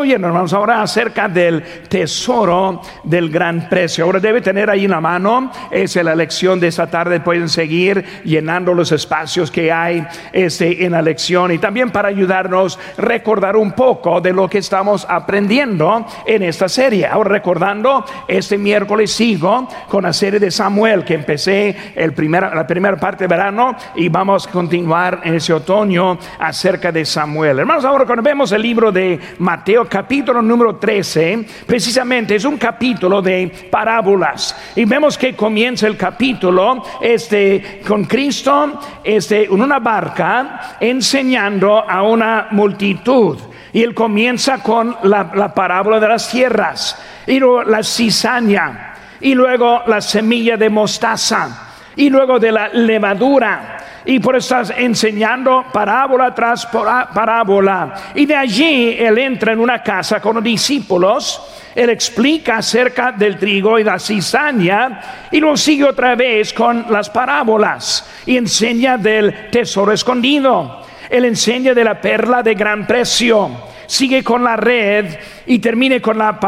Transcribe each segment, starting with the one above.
estamos viendo, hermanos, ahora acerca del tesoro del gran precio. Ahora debe tener ahí en la mano, es la lección de esta tarde. Pueden seguir llenando los espacios que hay este, en la lección y también para ayudarnos a recordar un poco de lo que estamos aprendiendo en esta serie. Ahora recordando, este miércoles sigo con la serie de Samuel que empecé el la primera parte de verano y vamos a continuar en ese otoño acerca de Samuel. Hermanos, ahora cuando vemos el libro de Mateo capítulo número 13, precisamente es un capítulo de parábolas y vemos que comienza el capítulo este, con Cristo este, en una barca enseñando a una multitud. Y él comienza con la, la parábola de las tierras y luego la cizaña y luego la semilla de mostaza y luego de la levadura. Y por estás enseñando parábola tras parábola. Y de allí él entra en una casa con los discípulos. Él explica acerca del trigo y la cizaña y lo sigue otra vez con las parábolas y enseña del tesoro escondido. Él enseña de la perla de gran precio sigue con la red y termine con la,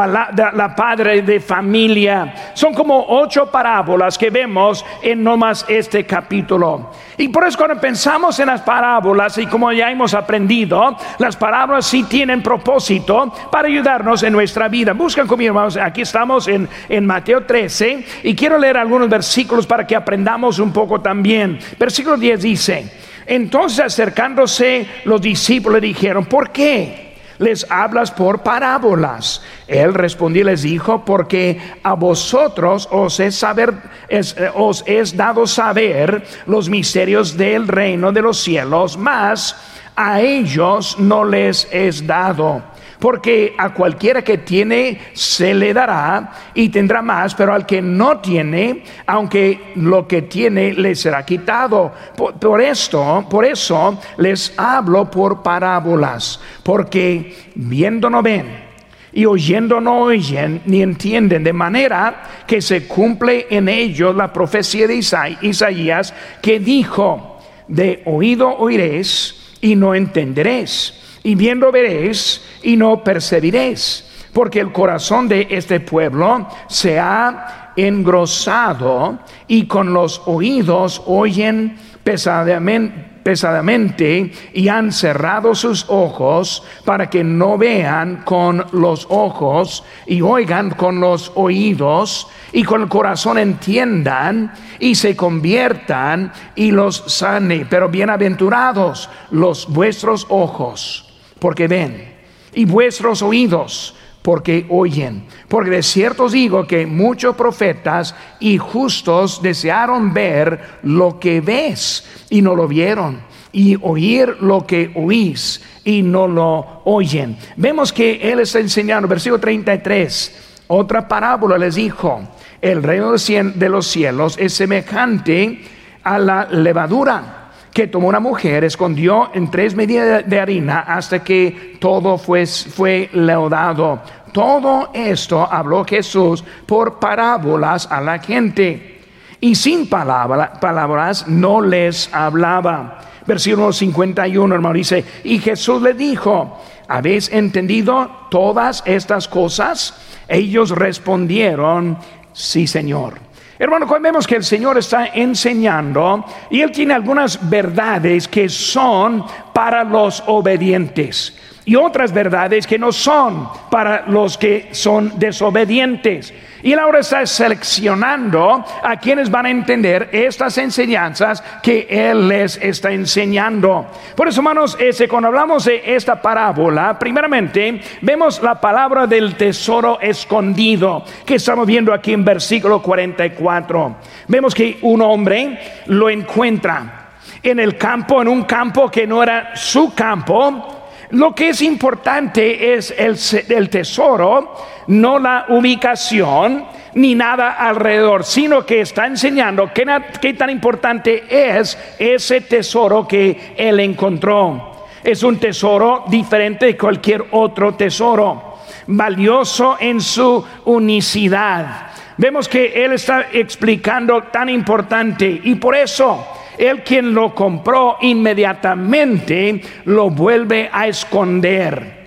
la padre de familia. Son como ocho parábolas que vemos en nomás este capítulo. Y por eso cuando pensamos en las parábolas y como ya hemos aprendido, las parábolas sí tienen propósito para ayudarnos en nuestra vida. Buscan conmigo, hermanos, aquí estamos en, en Mateo 13 y quiero leer algunos versículos para que aprendamos un poco también. Versículo 10 dice, entonces acercándose los discípulos le dijeron, ¿por qué? Les hablas por parábolas. Él respondió y les dijo, porque a vosotros os es, saber, eh, os es dado saber los misterios del reino de los cielos, mas a ellos no les es dado porque a cualquiera que tiene se le dará y tendrá más, pero al que no tiene, aunque lo que tiene le será quitado. Por, esto, por eso les hablo por parábolas, porque viendo no ven y oyendo no oyen ni entienden, de manera que se cumple en ellos la profecía de Isaías que dijo, de oído oiréis y no entenderéis y viendo veréis y no percibiréis, porque el corazón de este pueblo se ha engrosado y con los oídos oyen pesadamente pesadamente y han cerrado sus ojos para que no vean con los ojos y oigan con los oídos y con el corazón entiendan y se conviertan y los sane. Pero bienaventurados los vuestros ojos porque ven y vuestros oídos porque oyen. Porque de cierto os digo que muchos profetas y justos desearon ver lo que ves y no lo vieron, y oír lo que oís y no lo oyen. Vemos que Él está enseñando, versículo 33, otra parábola les dijo, el reino de los cielos es semejante a la levadura que tomó una mujer, escondió en tres medidas de harina hasta que todo fue, fue leudado. Todo esto habló Jesús por parábolas a la gente y sin palabras no les hablaba. Versículo 51, hermano, dice, y Jesús le dijo, ¿habéis entendido todas estas cosas? Ellos respondieron, sí, Señor. Hermano, cuando vemos que el Señor está enseñando y Él tiene algunas verdades que son para los obedientes y otras verdades que no son para los que son desobedientes. Y él ahora está seleccionando a quienes van a entender estas enseñanzas que él les está enseñando. Por eso, hermanos, ese, cuando hablamos de esta parábola, primeramente vemos la palabra del tesoro escondido que estamos viendo aquí en versículo 44. Vemos que un hombre lo encuentra en el campo, en un campo que no era su campo, lo que es importante es el, tesoro, no la ubicación ni nada alrededor, sino que está enseñando qué, tan importante es ese tesoro que él encontró. Es un tesoro diferente de cualquier otro tesoro, valioso en su unicidad. Vemos que él está explicando tan importante y por eso el quien lo compró inmediatamente lo vuelve a esconder.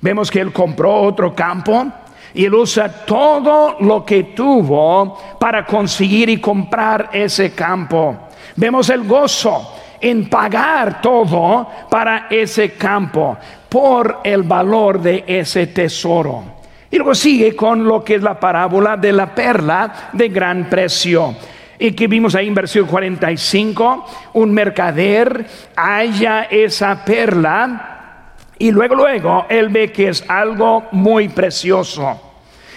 Vemos que él compró otro campo y él usa todo lo que tuvo para conseguir y comprar ese campo. Vemos el gozo en pagar todo para ese campo por el valor de ese tesoro. Y luego sigue con lo que es la parábola de la perla de gran precio. Y que vimos ahí en versículo 45, un mercader halla esa perla y luego, luego, él ve que es algo muy precioso.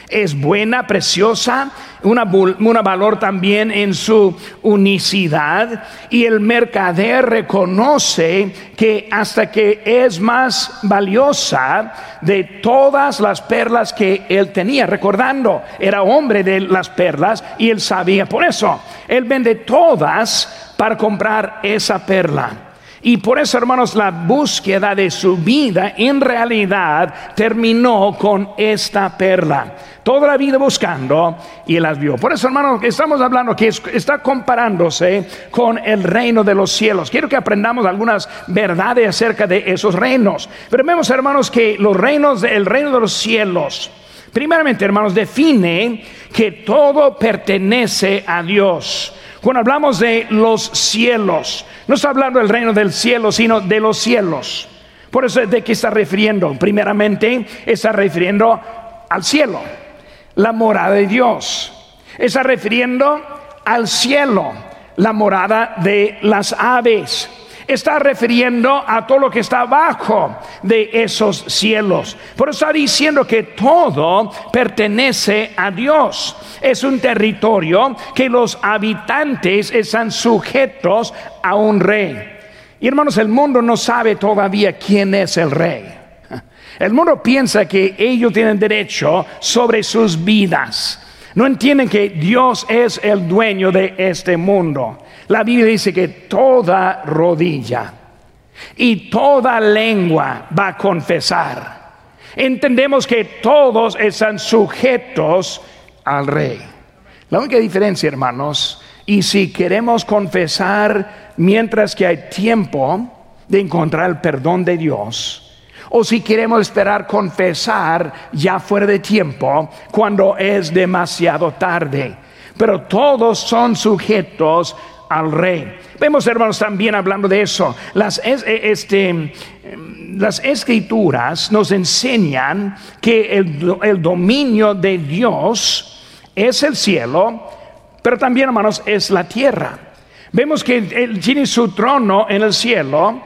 Es buena, preciosa, una, una, valor también en su unicidad. Y el mercader reconoce que hasta que es más valiosa de todas las perlas que él tenía. Recordando, era hombre de las perlas y él sabía. Por eso, él vende todas para comprar esa perla. Y por eso, hermanos, la búsqueda de su vida en realidad terminó con esta perla. Toda la vida buscando y él las vio. Por eso, hermanos, estamos hablando que está comparándose con el reino de los cielos. Quiero que aprendamos algunas verdades acerca de esos reinos. Pero vemos, hermanos, que los reinos, el reino de los cielos, primeramente, hermanos, define que todo pertenece a Dios. Cuando hablamos de los cielos, no está hablando del reino del cielo, sino de los cielos. Por eso, ¿de qué está refiriendo? Primeramente, está refiriendo al cielo, la morada de Dios. Está refiriendo al cielo, la morada de las aves está refiriendo a todo lo que está abajo de esos cielos. Por eso está diciendo que todo pertenece a Dios. Es un territorio que los habitantes están sujetos a un rey. Y hermanos, el mundo no sabe todavía quién es el rey. El mundo piensa que ellos tienen derecho sobre sus vidas. No entienden que Dios es el dueño de este mundo. La Biblia dice que toda rodilla y toda lengua va a confesar. Entendemos que todos están sujetos al rey. La única diferencia, hermanos, y si queremos confesar mientras que hay tiempo de encontrar el perdón de Dios, o si queremos esperar confesar ya fuera de tiempo cuando es demasiado tarde. Pero todos son sujetos al rey. Vemos, hermanos, también hablando de eso. Las, e, este, las escrituras nos enseñan que el, dominio de Dios es el cielo, pero también, hermanos, es la tierra. Vemos que Él tiene su trono en el cielo,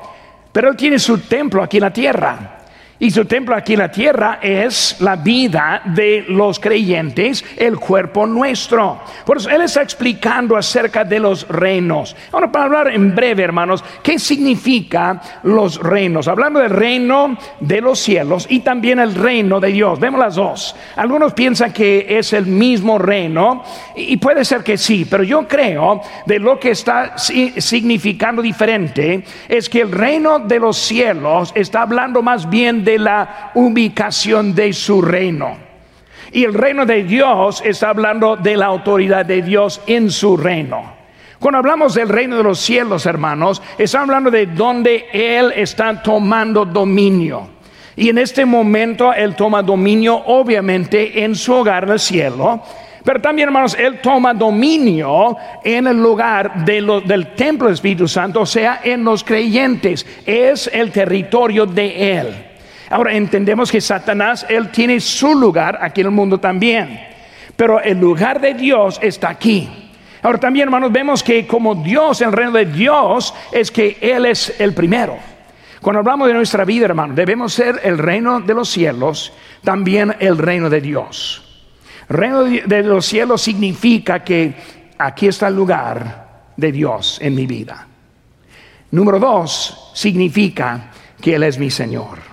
pero Él tiene su templo aquí en la tierra. Y su templo aquí en la tierra es la vida de los creyentes, el cuerpo nuestro. Por eso Él está explicando acerca de los reinos. Ahora, para hablar en breve, hermanos, ¿qué significa los reinos? Hablando del reino de los cielos y también el reino de Dios. Vemos las dos. Algunos piensan que es el mismo reino y puede ser que sí, pero yo creo de lo que está significando diferente es que el reino de los cielos está hablando más bien de la ubicación de su reino. Y el reino de Dios está hablando de la autoridad de Dios en su reino. Cuando hablamos del reino de los cielos, hermanos, está hablando de donde Él está tomando dominio. Y en este momento Él toma dominio, obviamente, en su hogar del cielo. Pero también, hermanos, Él toma dominio en el lugar del templo del Espíritu Santo, o sea, en los creyentes. Es el territorio de Él. Ahora entendemos que Satanás, él tiene su lugar aquí en el mundo también, pero el lugar de Dios está aquí. Ahora también, hermanos, vemos que como Dios, el reino de Dios, es que Él es el primero. Cuando hablamos de nuestra vida, hermanos, debemos ser el reino de los cielos, también el reino de Dios. reino de los cielos significa que aquí está el lugar de Dios en mi vida. Número dos, significa que Él es mi Señor.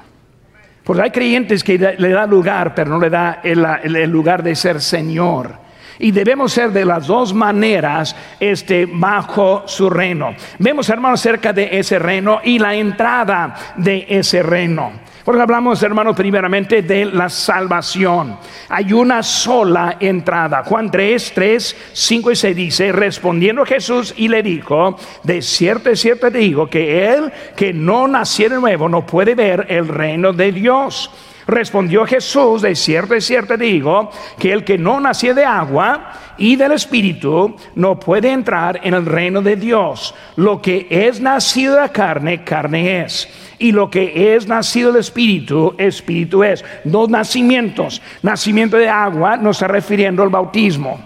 Porque hay creyentes que le da lugar, pero no le da el, lugar de ser Señor. Y debemos ser de las dos maneras este, bajo su reino. Vemos, hermanos, cerca de ese reino y la entrada de ese reino. Hablamos, hermanos, primeramente de la salvación. Hay una sola entrada. Juan 3, 3, 5 y 6 dice, respondiendo Jesús y le dijo, de cierto, de cierto te digo que él que no naciera nuevo no puede ver el reino de Dios. Respondió Jesús, de cierto, de cierto digo, que el que no nació de agua y del Espíritu no puede entrar en el reino de Dios. Lo que es nacido de carne, carne es. Y lo que es nacido del Espíritu, Espíritu es. Dos nacimientos. Nacimiento de agua no está refiriendo al bautismo.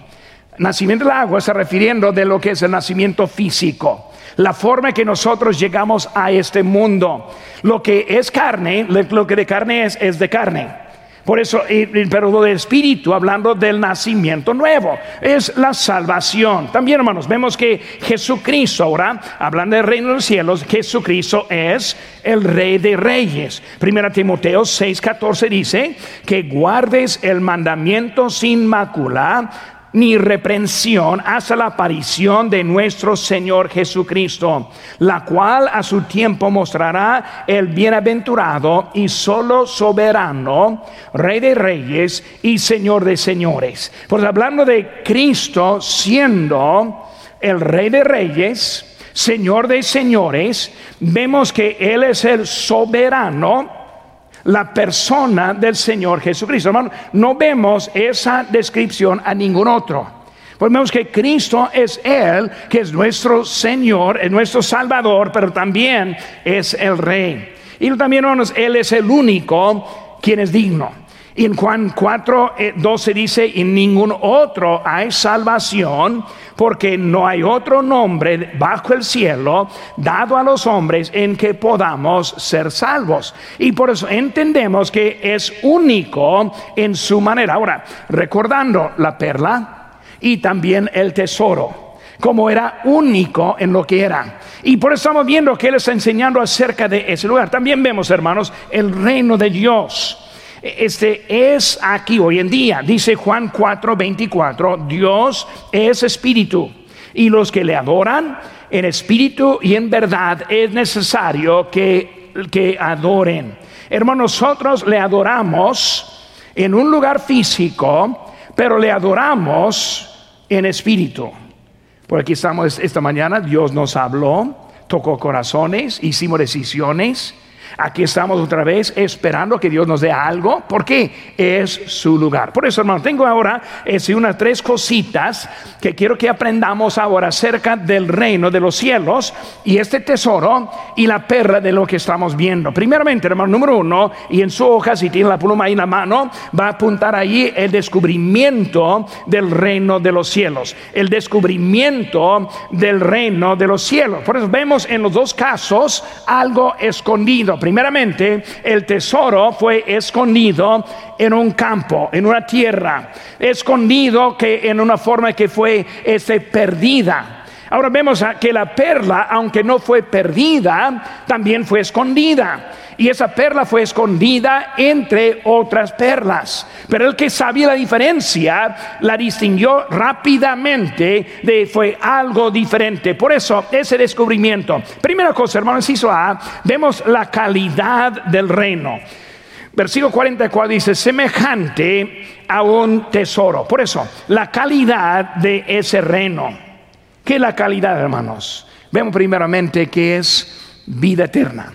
Nacimiento de agua está refiriendo de lo que es el nacimiento físico la forma que nosotros llegamos a este mundo. Lo que es carne, lo que de carne es, es de carne. Por eso, pero lo de espíritu, hablando del nacimiento nuevo, es la salvación. También, hermanos, vemos que Jesucristo, ahora, hablando del reino de los cielos, Jesucristo es el rey de reyes. Primera Timoteo 6:14 dice que guardes el mandamiento sin mácula ni reprensión hasta la aparición de nuestro Señor Jesucristo, la cual a su tiempo mostrará el bienaventurado y solo soberano, Rey de reyes y Señor de señores. Pues hablando de Cristo siendo el Rey de reyes, Señor de señores, vemos que Él es el soberano la persona del Señor Jesucristo. Hermano, no vemos esa descripción a ningún otro. Pues vemos que Cristo es Él, que es nuestro Señor, es nuestro Salvador, pero también es el Rey. Y también, hermanos, Él es el único quien es digno. Y en Juan 4, 12 eh, dice, en ningún otro hay salvación, porque no hay otro nombre bajo el cielo dado a los hombres en que podamos ser salvos. Y por eso entendemos que es único en su manera. Ahora, recordando la perla y también el tesoro como era único en lo que era. Y por eso estamos viendo que Él está enseñando acerca de ese lugar. También vemos, hermanos, el reino de Dios este es aquí hoy en día. Dice Juan 4, 24, Dios es espíritu y los que le adoran en espíritu y en verdad es necesario que, que adoren. Hermanos, nosotros le adoramos en un lugar físico, pero le adoramos en espíritu. Por aquí estamos esta mañana, Dios nos habló, tocó corazones, hicimos decisiones Aquí estamos otra vez esperando que Dios nos dé algo, porque es su lugar. Por eso, hermano, tengo ahora es, unas tres cositas que quiero que aprendamos ahora acerca del reino de los cielos y este tesoro y la perra de lo que estamos viendo. Primeramente, hermano, número uno, y en su hoja, si tiene la pluma ahí en la mano, va a apuntar ahí el descubrimiento del reino de los cielos. El descubrimiento del reino de los cielos. Por eso vemos en los dos casos algo escondido Primeramente, el tesoro fue escondido en un campo, en una tierra, escondido que en una forma que fue este, perdida. Ahora vemos que la perla, aunque no fue perdida, también fue escondida. Y esa perla fue escondida entre otras perlas. Pero el que sabía la diferencia la distinguió rápidamente de fue algo diferente. Por eso ese descubrimiento. Primera cosa, hermanos, hizo A, vemos la calidad del reino. Versículo 44 dice, semejante a un tesoro. Por eso, la calidad de ese reino. ¿Qué es la calidad, hermanos? Vemos primeramente que es vida eterna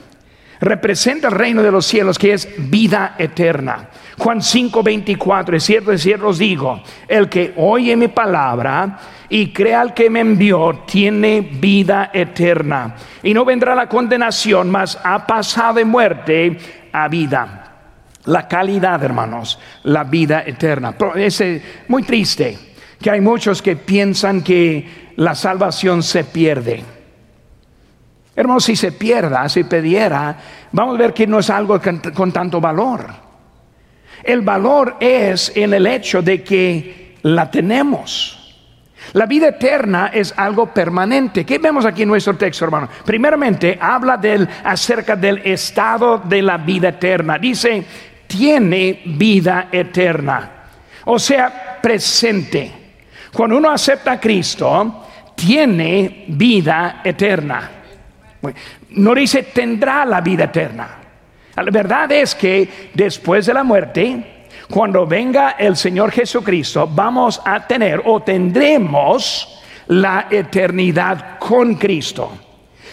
representa el reino de los cielos que es vida eterna. Juan 5, 24, es cierto, es cierto os digo, el que oye mi palabra y crea al que me envió, tiene vida eterna. Y no vendrá la condenación, mas ha pasado de muerte a vida. La calidad, hermanos, la vida eterna. Es muy triste que hay muchos que piensan que la salvación se pierde. Hermano, si se pierda, si pidiera, vamos a ver que no es algo con, tanto valor. El valor es en el hecho de que la tenemos. La vida eterna es algo permanente. ¿Qué vemos aquí en nuestro texto, hermano? Primeramente, habla del, acerca del estado de la vida eterna. Dice, tiene vida eterna. O sea, presente. Cuando uno acepta a Cristo, tiene vida eterna. No dice tendrá la vida eterna. La verdad es que después de la muerte, cuando venga el Señor Jesucristo, vamos a tener o tendremos la eternidad con Cristo.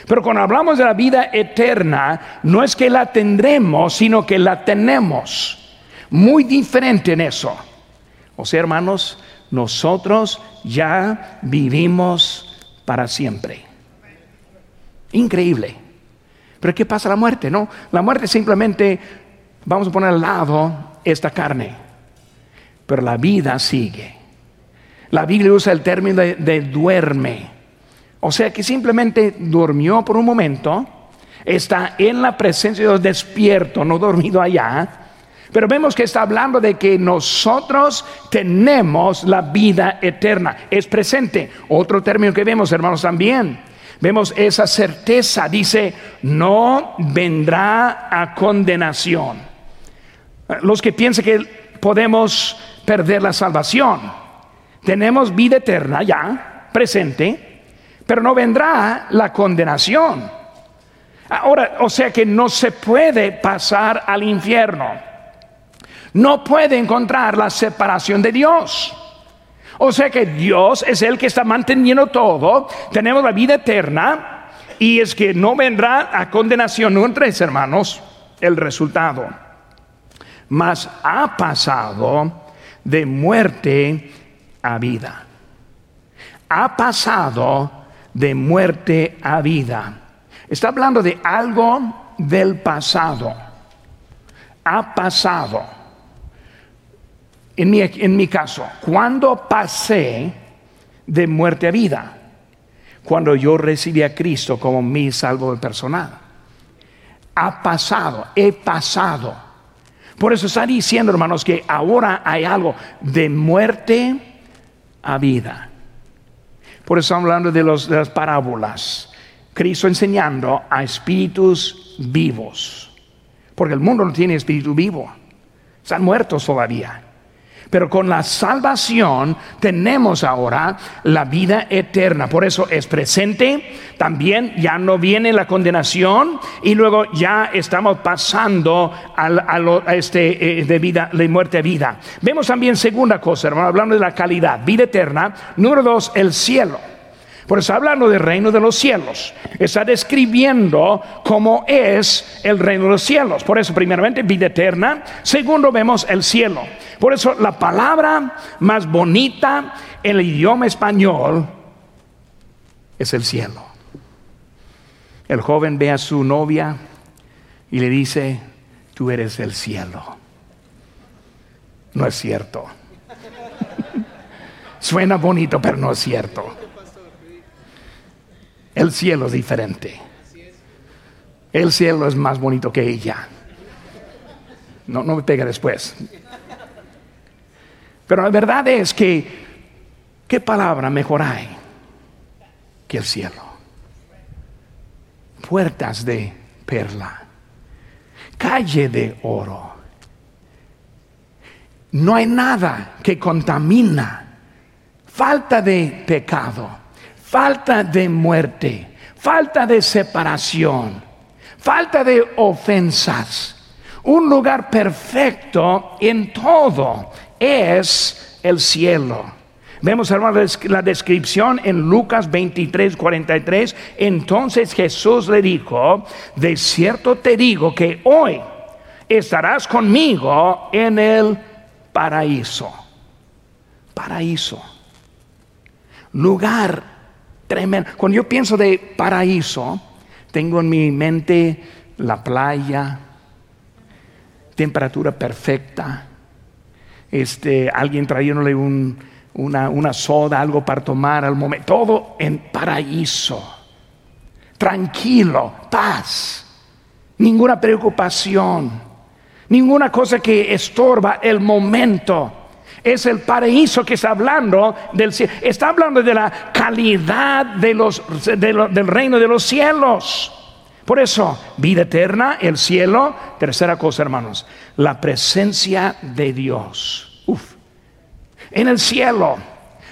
Pero cuando hablamos de la vida eterna, no es que la tendremos, sino que la tenemos. Muy diferente en eso. O sea, hermanos, nosotros ya vivimos para siempre. Increíble. Pero ¿qué pasa la muerte? No, la muerte simplemente vamos a poner al lado esta carne. Pero la vida sigue. La Biblia usa el término de, duerme. O sea que simplemente durmió por un momento, está en la presencia de Dios despierto, no dormido allá. Pero vemos que está hablando de que nosotros tenemos la vida eterna. Es presente. Otro término que vemos, hermanos, también. Vemos esa certeza. Dice, no vendrá a condenación. Los que piensan que podemos perder la salvación. Tenemos vida eterna ya, presente, pero no vendrá la condenación. Ahora, o sea que no se puede pasar al infierno. No puede encontrar la separación de Dios. O sea que Dios es el que está manteniendo todo. Tenemos la vida eterna y es que no vendrá a condenación. No tres hermanos, el resultado. Mas ha pasado de muerte a vida. Ha pasado de muerte a vida. Está hablando de algo del pasado. Ha pasado. En mi, en mi caso, cuando pasé de muerte a vida? Cuando yo recibí a Cristo como mi salvo personal. Ha pasado, he pasado por eso está diciendo, hermanos, que ahora hay algo de muerte a vida. Por eso estamos hablando de, de las parábolas. Cristo enseñando a espíritus vivos. Porque el mundo no tiene espíritu vivo. Están muertos todavía. Pero con la salvación tenemos ahora la vida eterna. Por eso es presente. También ya no viene la condenación y luego ya estamos pasando a, este, eh, de vida, de muerte a vida. Vemos también segunda cosa, hermano, hablando de la calidad, vida eterna. Número dos, el cielo. Por eso hablando del reino de los cielos. Está describiendo cómo es el reino de los cielos. Por eso, primeramente, vida eterna. Segundo, vemos el cielo. Por eso, la palabra más bonita en el idioma español es el cielo. El joven ve a su novia y le dice, tú eres el cielo. No es cierto. Suena bonito, pero no es cierto. El cielo es diferente. El cielo es más bonito que ella. No, no me pega después. Pero la verdad es que, ¿qué palabra mejor hay que el cielo? Puertas de perla, calle de oro. No hay nada que contamina, falta de pecado falta de muerte, falta de separación, falta de ofensas. Un lugar perfecto en todo es el cielo. Vemos, hermanos, la descripción en Lucas 23, 43. Entonces Jesús le dijo, de cierto te digo que hoy estarás conmigo en el paraíso. Paraíso. Lugar Tremendo. Cuando yo pienso de paraíso, tengo en mi mente la playa, temperatura perfecta, este, alguien trayéndole una, una soda, algo para tomar al momento, todo en paraíso, tranquilo, paz, ninguna preocupación, ninguna cosa que estorba el momento es el paraíso que está hablando del cielo. Está hablando de la calidad de los, del reino de los cielos. Por eso, vida eterna, el cielo. Tercera cosa, hermanos, la presencia de Dios. Uf. En el cielo,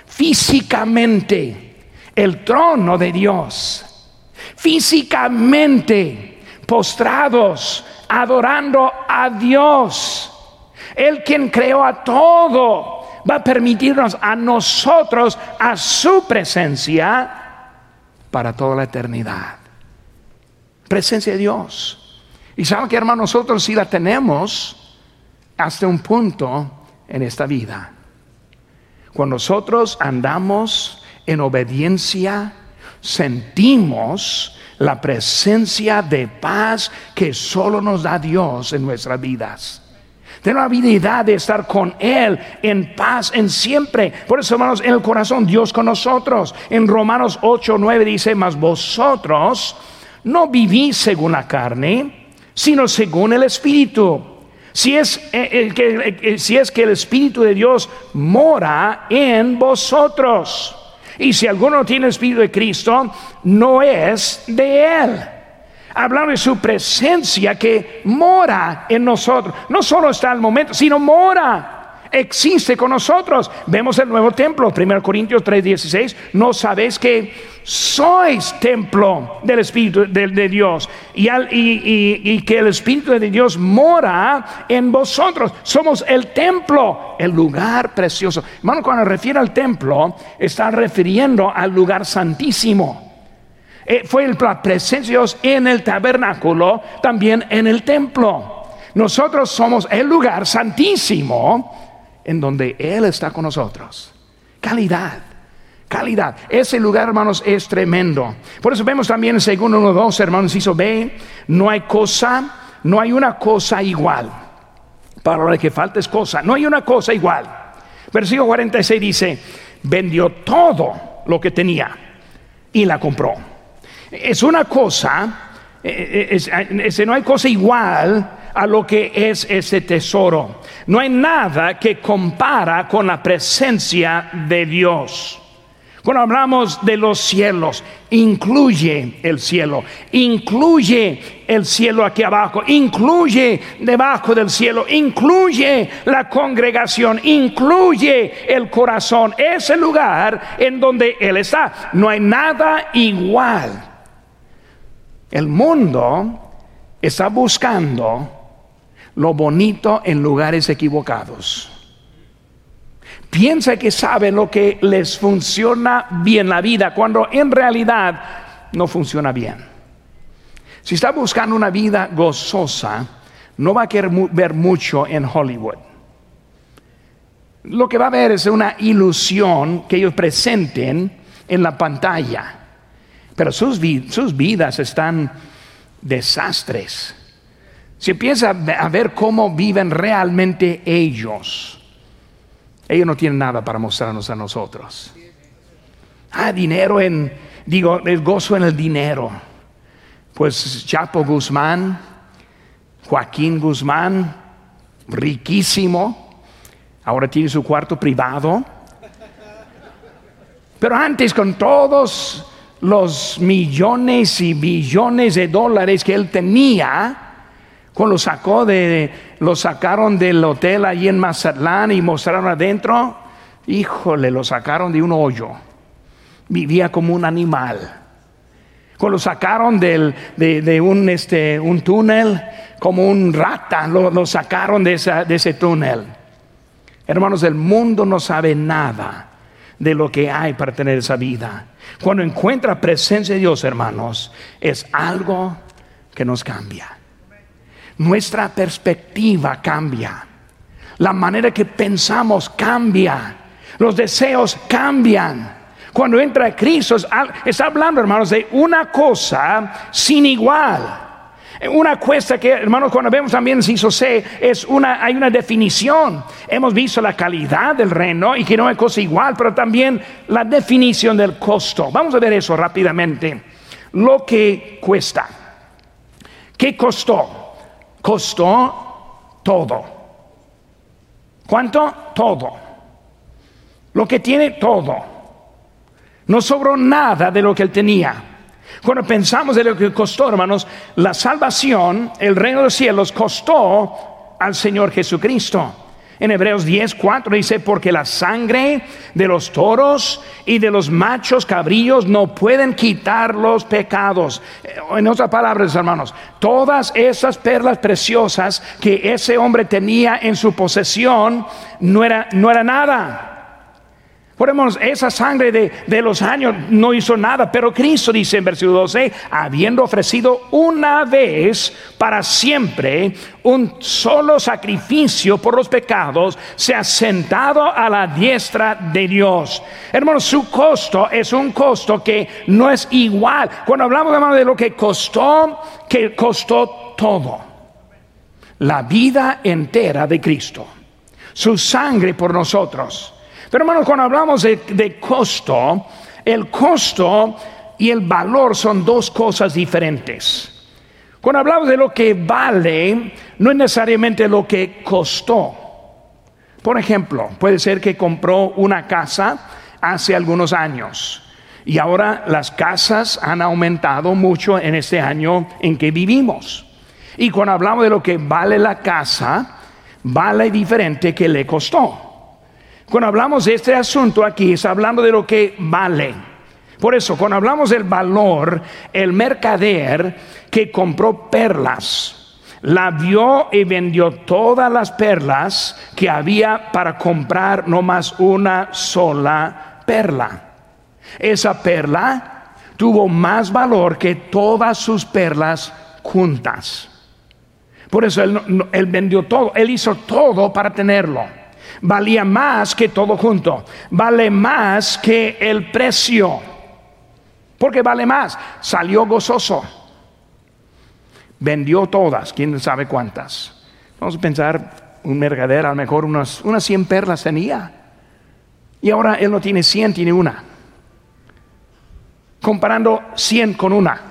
físicamente, el trono de Dios. Físicamente, postrados, adorando a Dios el quien creó a todo va a permitirnos a nosotros, a su presencia, para toda la eternidad. Presencia de Dios. Y saben que hermanos, nosotros sí la tenemos hasta un punto en esta vida. Cuando nosotros andamos en obediencia, sentimos la presencia de paz que solo nos da Dios en nuestras vidas. Tener la habilidad de estar con Él en paz, en siempre. Por eso, hermanos, en el corazón, Dios con nosotros. En Romanos 8, 9 dice, mas vosotros no vivís según la carne, sino según el Espíritu. Si es, eh, que, eh, si es que el Espíritu de Dios mora en vosotros. Y si alguno tiene el Espíritu de Cristo, no es de Él hablando de su presencia que mora en nosotros. No solo está al momento, sino mora. Existe con nosotros. Vemos el nuevo templo, 1 Corintios 3:16. No sabéis que sois templo del Espíritu de, Dios y, y, que el Espíritu de Dios mora en vosotros. Somos el templo, el lugar precioso. Hermano, cuando refiere al templo, está refiriendo al lugar santísimo. Eh, fue la presencia de Dios en el tabernáculo, también en el templo. Nosotros somos el lugar santísimo en donde Él está con nosotros. Calidad, calidad. Ese lugar, hermanos, es tremendo. Por eso vemos también en segundo 1, 2, hermanos, hizo ve, no hay cosa, no hay una cosa igual. Para lo que falta es cosa, no hay una cosa igual. Versículo 46 dice, vendió todo lo que tenía y la compró es una cosa, eh, eh, es, no hay cosa igual a lo que es ese tesoro. No hay nada que compara con la presencia de Dios. Cuando hablamos de los cielos, incluye el cielo, incluye el cielo aquí abajo, incluye debajo del cielo, incluye la congregación, incluye el corazón, ese lugar en donde Él está. No hay nada igual. El mundo está buscando lo bonito en lugares equivocados. Piensa que sabe lo que les funciona bien la vida, cuando en realidad no funciona bien. Si está buscando una vida gozosa, no va a querer ver mucho en Hollywood. Lo que va a ver es una ilusión que ellos presenten en la pantalla. Pero sus, vidas están desastres. Si empieza a ver cómo viven realmente ellos, ellos no tienen nada para mostrarnos a nosotros. Ah, dinero en, digo, el gozo en el dinero. Pues Chapo Guzmán, Joaquín Guzmán, riquísimo, ahora tiene su cuarto privado. Pero antes con todos los millones y billones de dólares que él tenía, cuando lo sacó de, lo sacaron del hotel allí en Mazatlán y mostraron adentro, híjole, lo sacaron de un hoyo. Vivía como un animal. Cuando lo sacaron del, de, un, este, un túnel, como un rata, lo, sacaron de, de ese túnel. Hermanos, el mundo no sabe nada de lo que hay para tener esa vida. Cuando encuentra presencia de Dios, hermanos, es algo que nos cambia. Nuestra perspectiva cambia. La manera que pensamos cambia. Los deseos cambian. Cuando entra Cristo, está hablando, hermanos, de una cosa sin igual. Una cuesta que, hermanos, cuando vemos también si C, es una, hay una definición. Hemos visto la calidad del reino y que no es cosa igual, pero también la definición del costo. Vamos a ver eso rápidamente. Lo que cuesta. ¿Qué costó? Costó todo. ¿Cuánto? Todo. Lo que tiene todo. No sobró nada de lo que él tenía. Cuando pensamos de lo que costó, hermanos, la salvación, el reino de los cielos costó al Señor Jesucristo. En Hebreos 10, 4 dice, porque la sangre de los toros y de los machos cabrillos no pueden quitar los pecados. Eh, en otras palabras, hermanos, todas esas perlas preciosas que ese hombre tenía en su posesión no era, no era nada. Podemos, esa sangre de, los años no hizo nada, pero Cristo dice en versículo 12, habiendo ofrecido una vez para siempre un solo sacrificio por los pecados, se ha sentado a la diestra de Dios. Hermanos, su costo es un costo que no es igual. Cuando hablamos de lo que costó, que costó todo. La vida entera de Cristo. Su sangre por nosotros pero hermanos, cuando hablamos de, costo, el costo y el valor son dos cosas diferentes. Cuando hablamos de lo que vale, no es necesariamente lo que costó. Por ejemplo, puede ser que compró una casa hace algunos años y ahora las casas han aumentado mucho en este año en que vivimos. Y cuando hablamos de lo que vale la casa, vale diferente que le costó. Cuando hablamos de este asunto aquí, es hablando de lo que vale. Por eso, cuando hablamos del valor, el mercader que compró perlas, la vio y vendió todas las perlas que había para comprar no más una sola perla. Esa perla tuvo más valor que todas sus perlas juntas. Por eso él, él vendió todo, él hizo todo para tenerlo valía más que todo junto, vale más que el precio. Porque vale más, salió gozoso, vendió todas, quién sabe cuántas. Vamos a pensar, un mercader a lo mejor unas, unas 100 perlas tenía. Y ahora él no tiene 100, tiene una. Comparando 100 con una.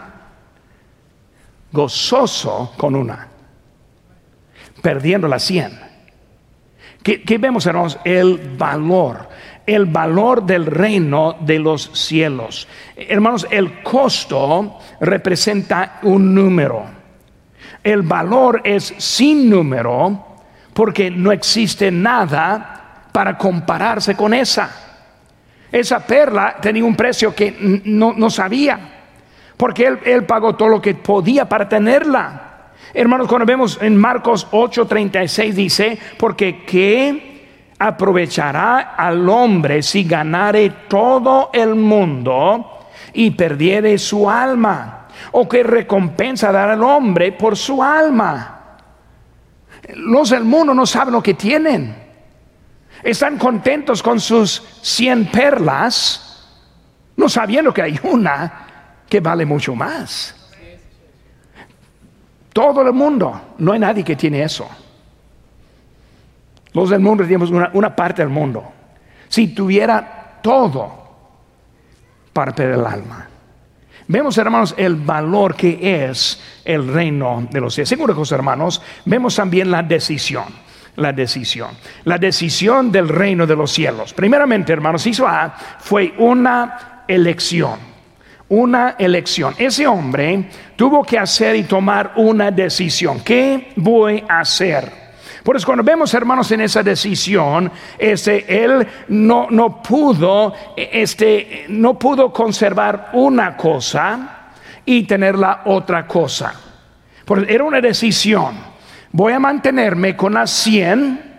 Gozoso con una. Perdiendo las 100 ¿Qué, vemos, hermanos? El valor, el valor del reino de los cielos. Hermanos, el costo representa un número. El valor es sin número porque no existe nada para compararse con esa. Esa perla tenía un precio que no, sabía, porque él, él pagó todo lo que podía para tenerla. Hermanos, cuando vemos en Marcos 8:36 dice, porque ¿qué aprovechará al hombre si ganare todo el mundo y perdiere su alma? ¿O qué recompensa dará al hombre por su alma? Los del mundo no saben lo que tienen. Están contentos con sus 100 perlas, no sabiendo que hay una que vale mucho más. Todo el mundo, no hay nadie que tiene eso. Los del mundo tenemos una, parte del mundo. Si tuviera todo para perder el alma. Vemos, hermanos, el valor que es el reino de los cielos. Seguro hermanos, vemos también la decisión. La decisión. La decisión del reino de los cielos. Primeramente, hermanos, Israel fue una elección una elección. Ese hombre tuvo que hacer y tomar una decisión. ¿Qué voy a hacer? Por eso cuando vemos hermanos en esa decisión, este, él no, no pudo, este, no pudo conservar una cosa y tener la otra cosa. Porque era una decisión. Voy a mantenerme con las 100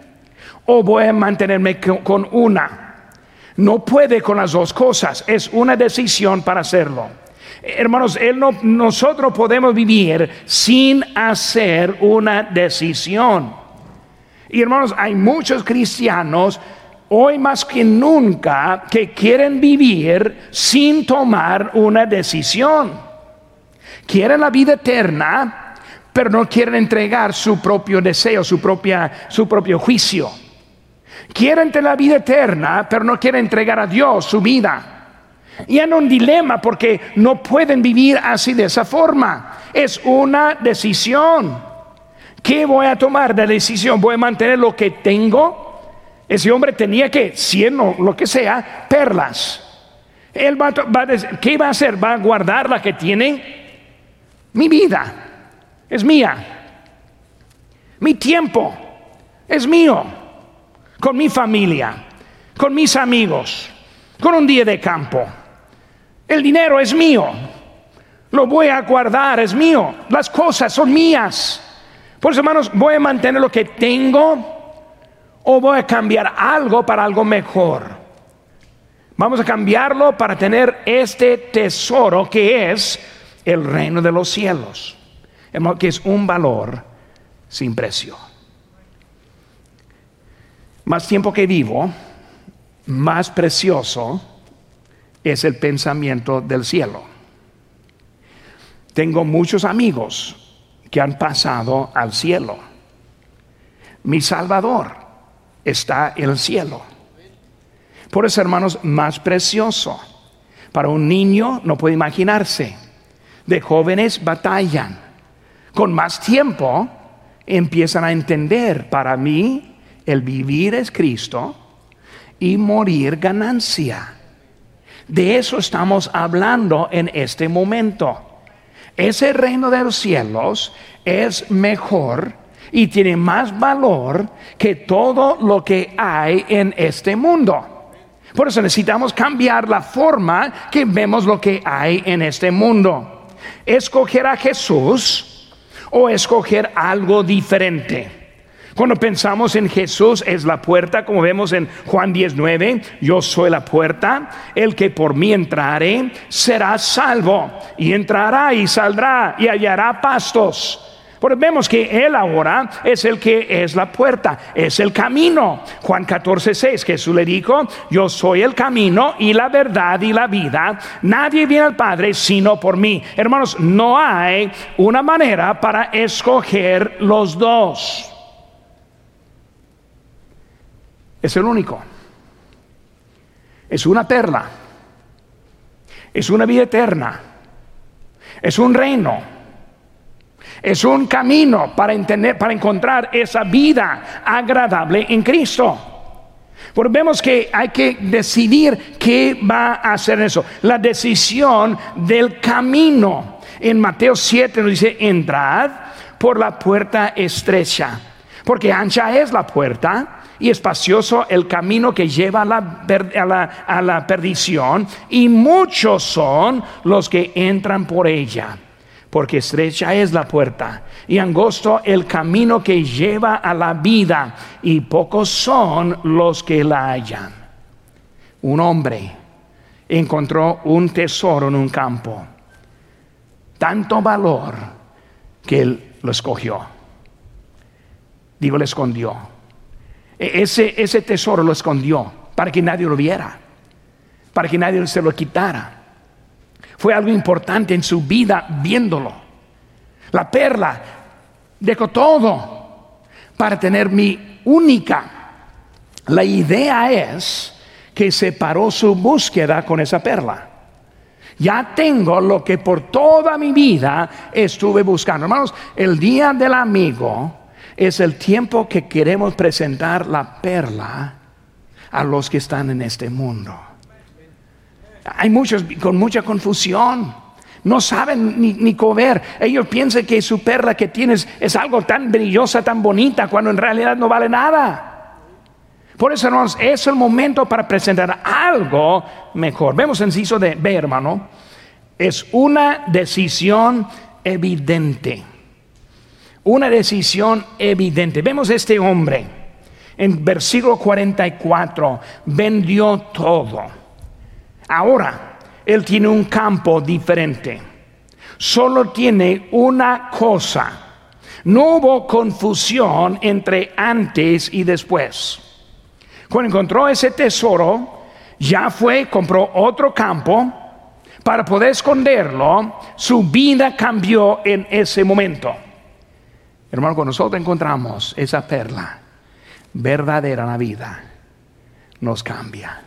o voy a mantenerme con una. No puede con las dos cosas, es una decisión para hacerlo. Hermanos, él no, nosotros podemos vivir sin hacer una decisión. Y hermanos, hay muchos cristianos hoy más que nunca que quieren vivir sin tomar una decisión. Quieren la vida eterna, pero no quieren entregar su propio deseo, su, propia, su propio juicio. Quieren tener la vida eterna, pero no quieren entregar a Dios su vida. Y en un dilema porque no pueden vivir así de esa forma. Es una decisión. ¿Qué voy a tomar de decisión? ¿Voy a mantener lo que tengo? Ese hombre tenía que, siendo lo que sea, perlas. Él va, a decir, ¿qué va a hacer? ¿Va a guardar la que tiene? Mi vida es mía. Mi tiempo es mío con mi familia, con mis amigos, con un día de campo. El dinero es mío, lo voy a guardar, es mío, las cosas son mías. Por eso, hermanos, voy a mantener lo que tengo o voy a cambiar algo para algo mejor. Vamos a cambiarlo para tener este tesoro que es el reino de los cielos, que es un valor sin precio. Más tiempo que vivo, más precioso es el pensamiento del cielo. Tengo muchos amigos que han pasado al cielo. Mi Salvador está en el cielo. Por eso, hermanos, más precioso. Para un niño no puede imaginarse. De jóvenes batallan. Con más tiempo empiezan a entender, para mí el vivir es Cristo y morir ganancia. De eso estamos hablando en este momento. Ese reino de los cielos es mejor y tiene más valor que todo lo que hay en este mundo. Por eso necesitamos cambiar la forma que vemos lo que hay en este mundo. Escoger a Jesús o escoger algo diferente. Cuando pensamos en Jesús es la puerta, como vemos en Juan 19, yo soy la puerta, el que por mí entrare será salvo y entrará y saldrá y hallará pastos. Porque vemos que Él ahora es el que es la puerta, es el camino. Juan 14, 6, Jesús le dijo, yo soy el camino y la verdad y la vida. Nadie viene al Padre sino por mí. Hermanos, no hay una manera para escoger los dos. Es el único. Es una perla. Es una vida eterna. Es un reino. Es un camino para entender, para encontrar esa vida agradable en Cristo. Porque vemos que hay que decidir qué va a hacer eso. La decisión del camino. En Mateo 7 nos dice, entrad por la puerta estrecha. Porque ancha es la puerta y espacioso el camino que lleva a la, a la, perdición, y muchos son los que entran por ella, porque estrecha es la puerta y angosto el camino que lleva a la vida, y pocos son los que la hallan. Un hombre encontró un tesoro en un campo, tanto valor que él lo escogió. Digo, le escondió ese, ese tesoro lo escondió para que nadie lo viera, para que nadie se lo quitara. Fue algo importante en su vida viéndolo. La perla dejó todo para tener mi única. La idea es que separó su búsqueda con esa perla. Ya tengo lo que por toda mi vida estuve buscando. Hermanos, el día del amigo es el tiempo que queremos presentar la perla a los que están en este mundo. Hay muchos con mucha confusión. No saben ni, ni comer. Ellos piensan que su perla que tienes es algo tan brillosa, tan bonita, cuando en realidad no vale nada. Por eso, hermanos, es el momento para presentar algo mejor. Vemos en inciso de B, hermano. Es una decisión evidente una decisión evidente. Vemos este hombre en versículo 44, vendió todo. Ahora, él tiene un campo diferente. Solo tiene una cosa. No hubo confusión entre antes y después. Cuando encontró ese tesoro, ya fue, compró otro campo para poder esconderlo. Su vida cambió en ese momento. Hermano, cuando nosotros encontramos esa perla verdadera en la vida, nos cambia.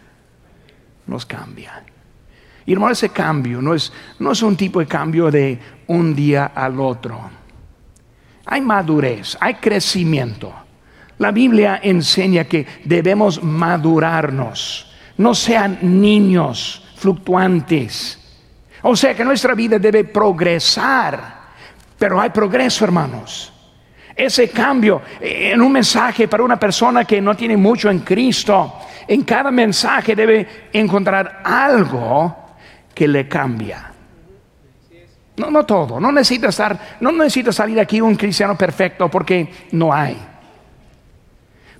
Nos cambia. Y hermano, ese cambio no es, no es un tipo de cambio de un día al otro. Hay madurez, hay crecimiento. La Biblia enseña que debemos madurarnos. No sean niños fluctuantes. O sea que nuestra vida debe progresar. Pero hay progreso, hermanos ese cambio en un mensaje para una persona que no tiene mucho en Cristo, en cada mensaje debe encontrar algo que le cambia. No, no todo, no necesita estar, no necesita salir aquí un cristiano perfecto porque no hay.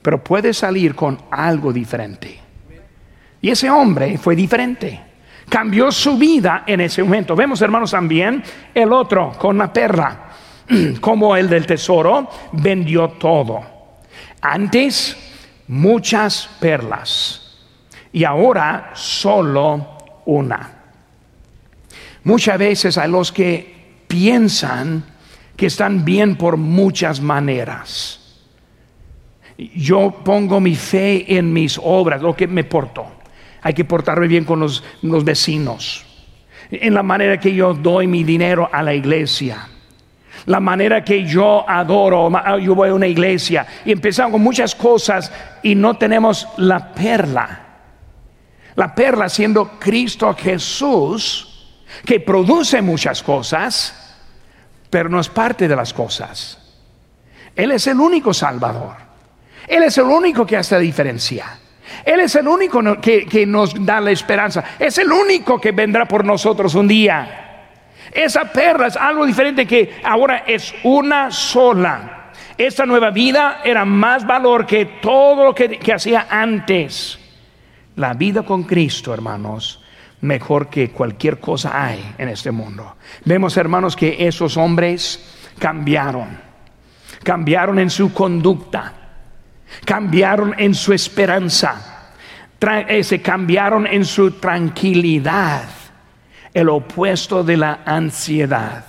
Pero puede salir con algo diferente. Y ese hombre fue diferente. Cambió su vida en ese momento. Vemos, hermanos, también el otro con la perla. Como el del tesoro, vendió todo. Antes, muchas perlas. Y ahora, solo una. Muchas veces hay los que piensan que están bien por muchas maneras. Yo pongo mi fe en mis obras, lo que me porto. Hay que portarme bien con los, vecinos. En la manera que yo doy mi dinero a la iglesia la manera que yo adoro, yo voy a una iglesia y empezamos con muchas cosas y no tenemos la perla. La perla siendo Cristo Jesús, que produce muchas cosas, pero no es parte de las cosas. Él es el único Salvador. Él es el único que hace la diferencia. Él es el único que, nos da la esperanza. Es el único que vendrá por nosotros un día. Esa perla es algo diferente que ahora es una sola. Esta nueva vida era más valor que todo lo que, que hacía antes. La vida con Cristo, hermanos, mejor que cualquier cosa hay en este mundo. Vemos, hermanos, que esos hombres cambiaron. Cambiaron en su conducta. Cambiaron en su esperanza. Eh, se cambiaron en su tranquilidad el opuesto de la ansiedad.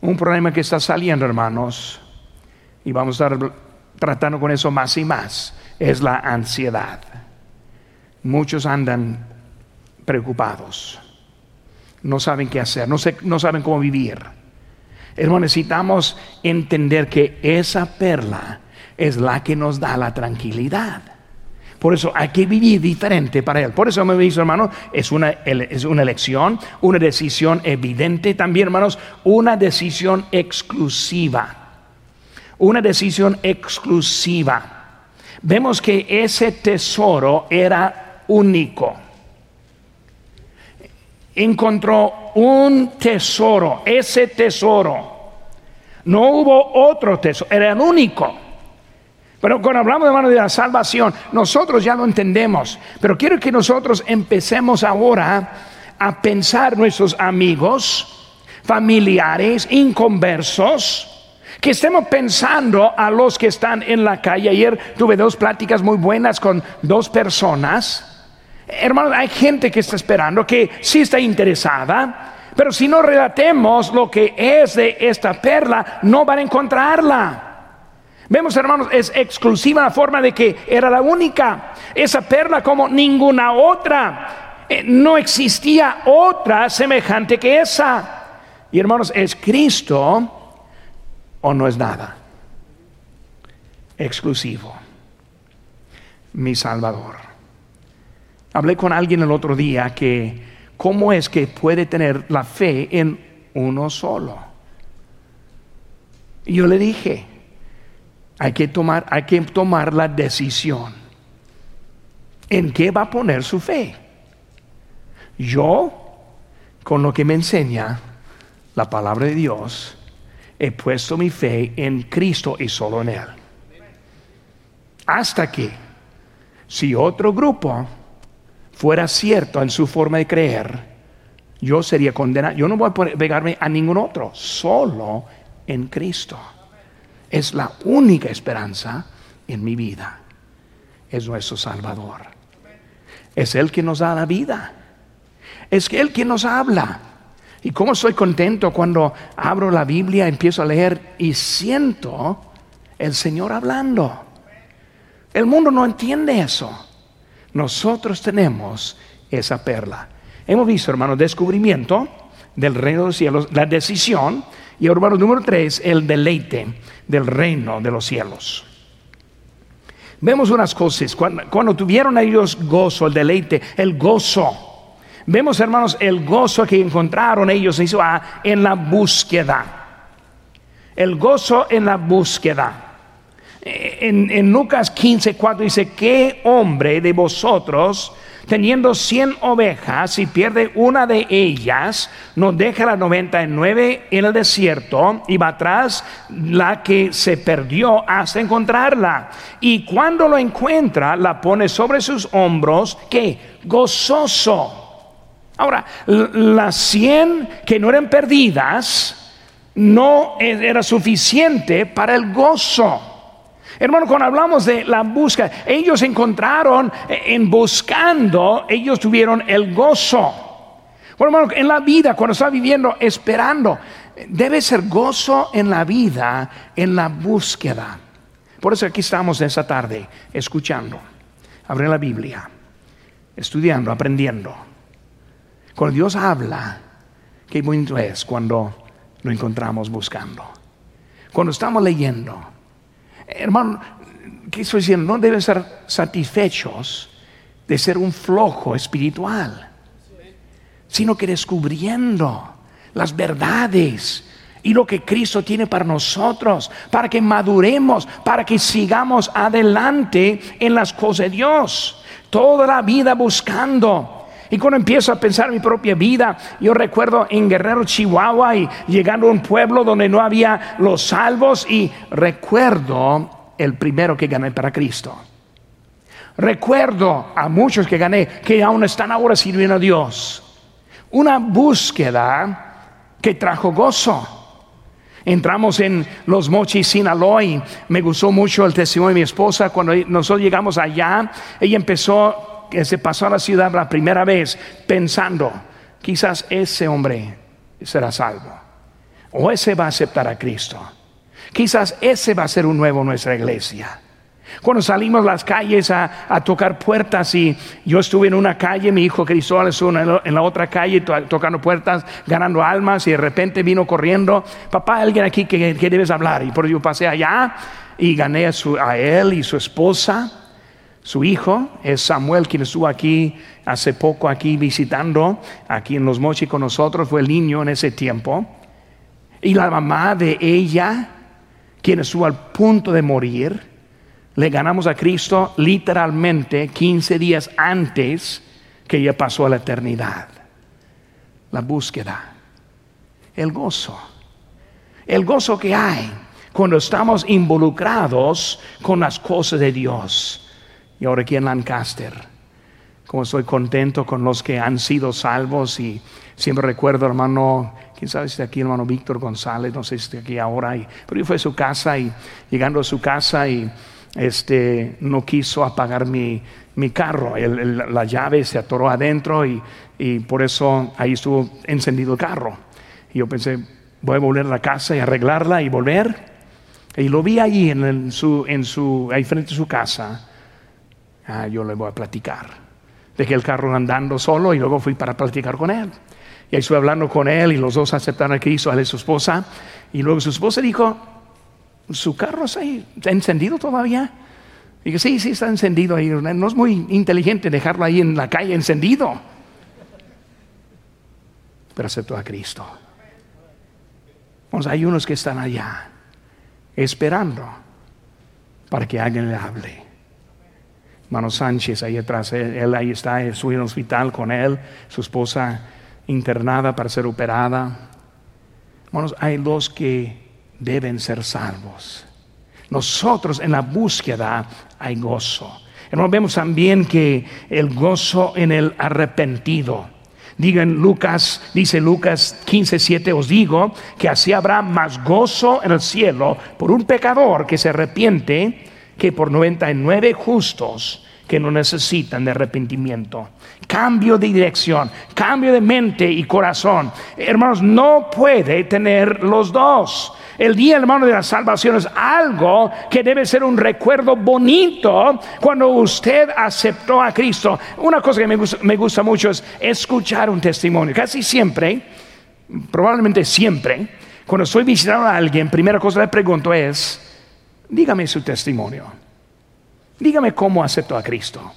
Un problema que está saliendo, hermanos, y vamos a estar tratando con eso más y más, es la ansiedad. Muchos andan preocupados, no saben qué hacer, no, saben cómo vivir. Hermanos, necesitamos entender que esa perla es la que nos da la tranquilidad. Por eso hay que vivir diferente para Él. Por eso me dice, hermano, es una, es una elección, una decisión evidente también, hermanos, una decisión exclusiva. Una decisión exclusiva. Vemos que ese tesoro era único. Encontró un tesoro, ese tesoro. No hubo otro tesoro, era el único. Pero cuando hablamos de mano de la salvación, nosotros ya lo entendemos. Pero quiero que nosotros empecemos ahora a pensar nuestros amigos, familiares, inconversos, que estemos pensando a los que están en la calle. Ayer tuve dos pláticas muy buenas con dos personas. Hermanos, hay gente que está esperando, que sí está interesada, pero si no relatemos lo que es de esta perla, no van a encontrarla. Vemos, hermanos, es exclusiva la forma de que era la única. Esa perla como ninguna otra. Eh, no existía otra semejante que esa. Y hermanos, ¿es Cristo o no es nada? Exclusivo. Mi Salvador. Hablé con alguien el otro día que cómo es que puede tener la fe en uno solo. Y yo le dije, hay que tomar, hay que tomar la decisión. ¿En qué va a poner su fe? Yo, con lo que me enseña la palabra de Dios, he puesto mi fe en Cristo y solo en Él. Hasta que, si otro grupo fuera cierto en su forma de creer, yo sería condenado. Yo no voy a pegarme a ningún otro, solo en Cristo es la única esperanza en mi vida. Es nuestro Salvador. Es Él que nos da la vida. Es Él que nos habla. Y cómo estoy contento cuando abro la Biblia, empiezo a leer y siento el Señor hablando. El mundo no entiende eso. Nosotros tenemos esa perla. Hemos visto, hermano, descubrimiento del reino de los cielos, la decisión, y hermano número tres, el deleite del reino de los cielos. Vemos unas cosas, cuando, tuvieron ellos gozo, el deleite, el gozo. Vemos, hermanos, el gozo que encontraron ellos en la búsqueda. El gozo en la búsqueda. En, en Lucas 15, 4 dice, ¿qué hombre de vosotros teniendo cien ovejas y pierde una de ellas, no deja las noventa y nueve en el desierto y va atrás la que se perdió hasta encontrarla. Y cuando lo encuentra, la pone sobre sus hombros, que gozoso. Ahora, las cien que no eran perdidas, no era suficiente para el gozo. Hermano, cuando hablamos de la búsqueda, ellos encontraron eh, en buscando, ellos tuvieron el gozo. Bueno, hermano, en la vida, cuando está viviendo esperando, debe ser gozo en la vida, en la búsqueda. Por eso aquí estamos esta tarde, escuchando, abriendo la Biblia, estudiando, aprendiendo. Cuando Dios habla, qué bonito es cuando lo encontramos buscando. Cuando estamos leyendo, Hermano, ¿qué estoy diciendo? No deben ser satisfechos de ser un flojo espiritual, sino que descubriendo las verdades y lo que Cristo tiene para nosotros, para que maduremos, para que sigamos adelante en las cosas de Dios. Toda la vida buscando. Y cuando empiezo a pensar en mi propia vida, yo recuerdo en Guerrero, Chihuahua, y llegando a un pueblo donde no había los salvos, y recuerdo el primero que gané para Cristo. Recuerdo a muchos que gané que aún están ahora sirviendo a Dios. Una búsqueda que trajo gozo. Entramos en Los Mochis, Sinaloa y me gustó mucho el testimonio de mi esposa. Cuando nosotros llegamos allá, ella empezó que se pasó a la ciudad la primera vez pensando, quizás ese hombre será salvo, o ese va a aceptar a Cristo, quizás ese va a ser un nuevo en nuestra iglesia. Cuando salimos a las calles a, tocar puertas y yo estuve en una calle, mi hijo Cristóbal estuvo en la, otra calle tocando puertas, ganando almas y de repente vino corriendo, papá, alguien aquí que, debes hablar. Y por yo pasé allá y gané a él y su esposa. Su hijo es Samuel, quien estuvo aquí hace poco, aquí visitando, aquí en Los Mochis con nosotros, fue el niño en ese tiempo. Y la mamá de ella, quien estuvo al punto de morir, le ganamos a Cristo literalmente 15 días antes que ella pasó a la eternidad. La búsqueda, el gozo, el gozo que hay cuando estamos involucrados con las cosas de Dios y ahora aquí en Lancaster. Como estoy contento con los que han sido salvos y siempre recuerdo hermano, quién sabe si está aquí hermano Víctor González, no sé si está aquí ahora, pero yo fui a su casa y llegando a su casa y este, no quiso apagar mi, mi carro, la llave se atoró adentro y, y por eso ahí estuvo encendido el carro. Y yo pensé, voy a volver a la casa y arreglarla y volver. Y lo vi ahí en, su, en su, ahí frente a su casa. Ah, yo le voy a platicar. Dejé el carro andando solo y luego fui para platicar con él. Y ahí estuve hablando con él y los dos aceptaron a Cristo, él su esposa. Y luego su esposa dijo, ¿su carro está, encendido todavía? Y dije, sí, sí, está encendido ahí. No es muy inteligente dejarlo ahí en la calle encendido. Pero aceptó a Cristo. hay unos que están allá esperando para que alguien le hable. Mano Sánchez ahí atrás, él, ahí está, estuvo en el hospital con él, su esposa internada para ser operada. Hermanos, hay los que deben ser salvos. Nosotros en la búsqueda hay gozo. Hermanos, vemos también que el gozo en el arrepentido. Digan Lucas, dice Lucas 15, 7, os digo que así habrá más gozo en el cielo por un pecador que se arrepiente que por 99 justos que no necesitan de arrepentimiento. Cambio de dirección, cambio de mente y corazón. Hermanos, no puede tener los dos. El día, hermano, de la salvación es algo que debe ser un recuerdo bonito cuando usted aceptó a Cristo. Una cosa que me gusta, mucho es escuchar un testimonio. Casi siempre, probablemente siempre, cuando estoy visitando a alguien, primera cosa que le pregunto es, dígame su testimonio. Dígame cómo aceptó a Cristo.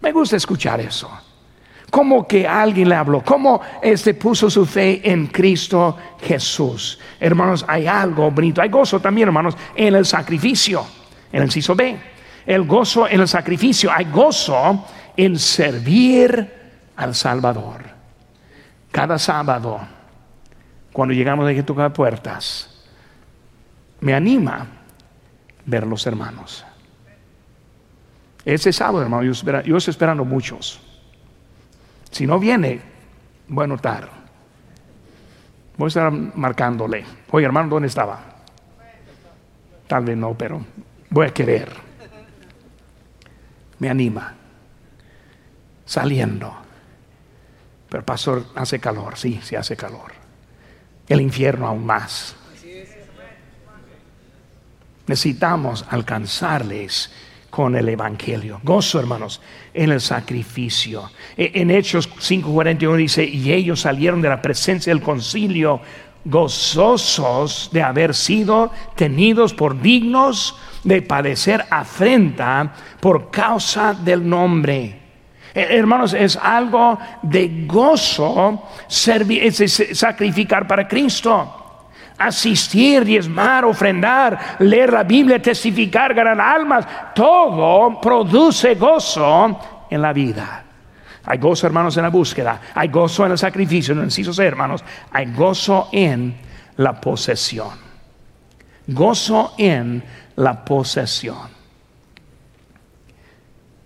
Me gusta escuchar eso. Cómo que alguien le habló, cómo este puso su fe en Cristo Jesús. Hermanos, hay algo bonito, hay gozo también, hermanos, en el sacrificio, en el inciso B. El gozo en el sacrificio, hay gozo en servir al Salvador. Cada sábado, cuando llegamos a que tocar puertas, me anima ver los hermanos. Ese sábado, hermano, yo, yo estoy esperando muchos. Si no viene, voy a notar. Voy a estar marcándole. Oye, hermano, ¿dónde estaba? Tal vez no, pero voy a querer. Me anima. Saliendo. Pero pastor, hace calor. Sí, sí hace calor. El infierno aún más. Necesitamos alcanzarles con el Evangelio. Gozo, hermanos, en el sacrificio. E, en Hechos 5:41 dice, y ellos salieron de la presencia del concilio gozosos de haber sido tenidos por dignos de padecer afrenta por causa del nombre. Eh, hermanos, es algo de gozo sacrificar para Cristo asistir, diezmar, ofrendar, leer la Biblia, testificar, ganar almas, todo produce gozo en la vida. Hay gozo, hermanos, en la búsqueda. Hay gozo en el sacrificio, no ser, hermanos. Hay gozo en la posesión. Gozo en la posesión.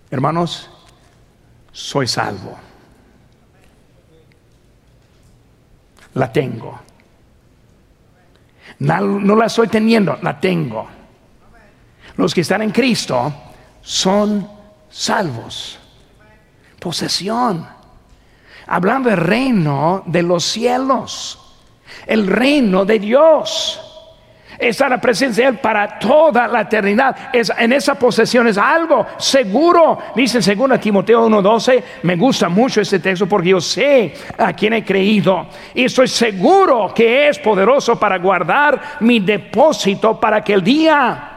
Hermanos, soy salvo. La tengo. No, la estoy teniendo, la tengo. Los que están en Cristo son salvos. Posesión. Hablando del reino de los cielos. El reino de Dios está la presencia de Él para toda la eternidad. Es, en esa posesión es algo seguro. Dice en 2 Timoteo 1:12, me gusta mucho este texto porque yo sé a quién he creído y estoy seguro que es poderoso para guardar mi depósito para que el día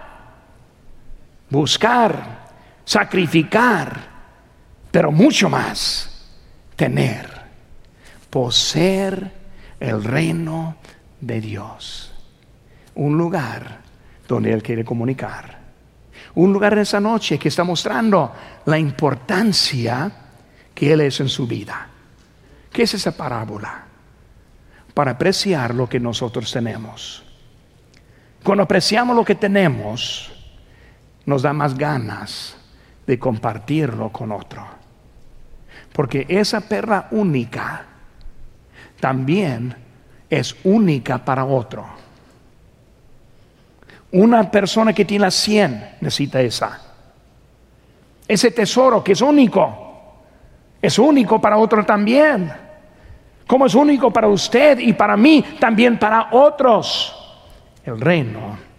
buscar, sacrificar, pero mucho más, tener, poseer el reino de Dios un lugar donde Él quiere comunicar. Un lugar en esa noche que está mostrando la importancia que Él es en su vida. ¿Qué es esa parábola? Para apreciar lo que nosotros tenemos. Cuando apreciamos lo que tenemos, nos da más ganas de compartirlo con otro. Porque esa perla única también es única para otro. Una persona que tiene la 100 necesita esa. Ese tesoro que es único, es único para otro también. Como es único para usted y para mí, también para otros. El reino